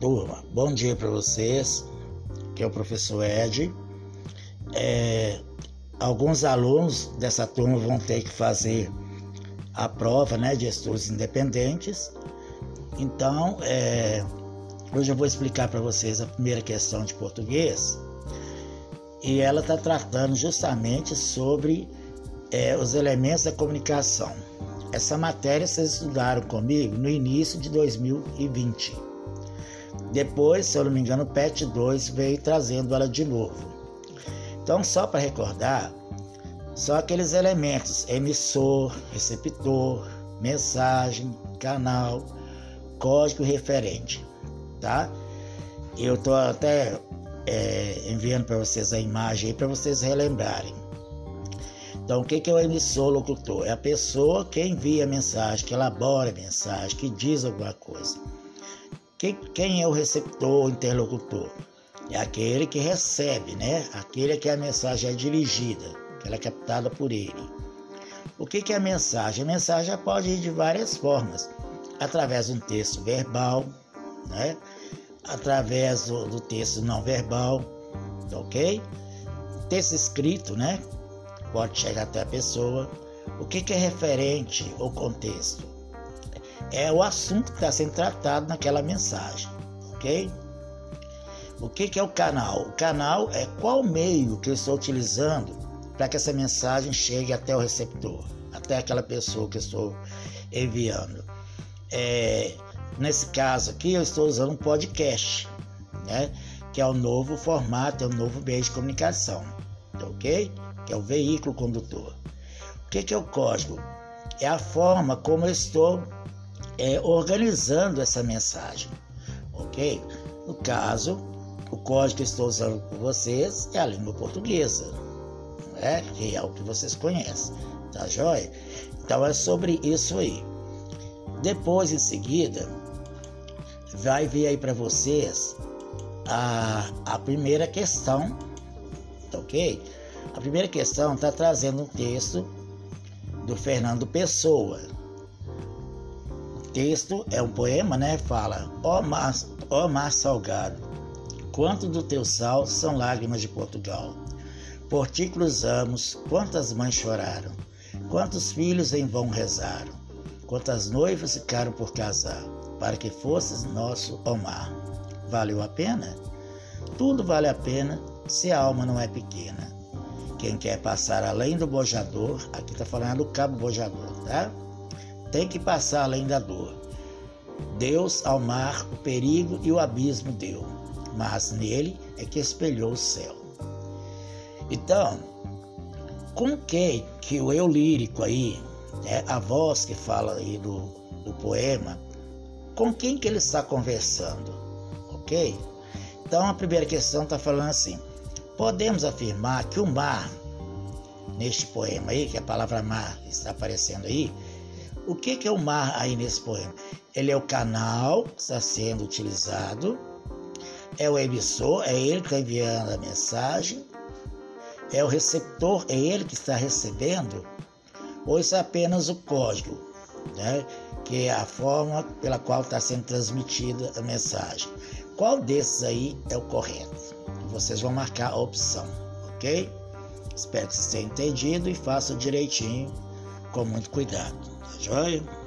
Bom dia para vocês, que é o professor Ed. É, alguns alunos dessa turma vão ter que fazer a prova né, de estudos independentes. Então, é, hoje eu vou explicar para vocês a primeira questão de português e ela está tratando justamente sobre é, os elementos da comunicação. Essa matéria vocês estudaram comigo no início de 2020. Depois, se eu não me engano, PET 2 veio trazendo ela de novo. Então, só para recordar, são aqueles elementos: emissor, receptor, mensagem, canal, código referente, tá? Eu estou até é, enviando para vocês a imagem aí para vocês relembrarem. Então, o que, que é o emissor locutor? É a pessoa que envia a mensagem, que elabora a mensagem, que diz alguma coisa. Quem, quem é o receptor, o interlocutor? É aquele que recebe, né? Aquele que a mensagem é dirigida, que ela é captada por ele. O que, que é a mensagem? A mensagem pode ir de várias formas. Através de um texto verbal, né? através do, do texto não verbal, ok? Texto escrito, né? Pode chegar até a pessoa. O que, que é referente ao contexto? É o assunto que está sendo tratado naquela mensagem, ok? O que, que é o canal? O canal é qual meio que eu estou utilizando para que essa mensagem chegue até o receptor, até aquela pessoa que eu estou enviando. É, Nesse caso aqui, eu estou usando um podcast, né? Que é o novo formato, é o novo meio de comunicação, ok? Que é o veículo condutor. O que, que é o código? É a forma como eu estou é, organizando essa mensagem, ok? No caso, o código que estou usando com vocês é a língua portuguesa, né? que é o que vocês conhecem, tá joia? Então é sobre isso aí. Depois, em seguida, vai vir aí para vocês a, a primeira questão, tá ok? A primeira questão está trazendo um texto do Fernando Pessoa. Texto é um poema, né? Fala: Ó mar, ó mar salgado, quanto do teu sal são lágrimas de Portugal. Por ti cruzamos, quantas mães choraram, quantos filhos em vão rezaram, quantas noivas ficaram por casar para que fosses nosso Omar. Valeu a pena? Tudo vale a pena se a alma não é pequena. Quem quer passar além do bojador, aqui está falando do cabo bojador, tá? Tem que passar além da dor. Deus ao mar o perigo e o abismo deu, mas nele é que espelhou o céu. Então, com quem que o eu lírico aí, né, a voz que fala aí do, do poema, com quem que ele está conversando, ok? Então a primeira questão está falando assim: podemos afirmar que o mar, neste poema aí, que a palavra mar está aparecendo aí, o que, é o mar aí nesse poema? Ele é o canal que está sendo utilizado, é o emissor, é ele que está enviando a mensagem, é o receptor, é ele que está recebendo, ou isso é apenas o código, né? que é a forma pela qual está sendo transmitida a mensagem. Qual desses aí é o correto? Vocês vão marcar a opção, ok? Espero que vocês tenham entendido e façam direitinho, com muito cuidado, tá joia?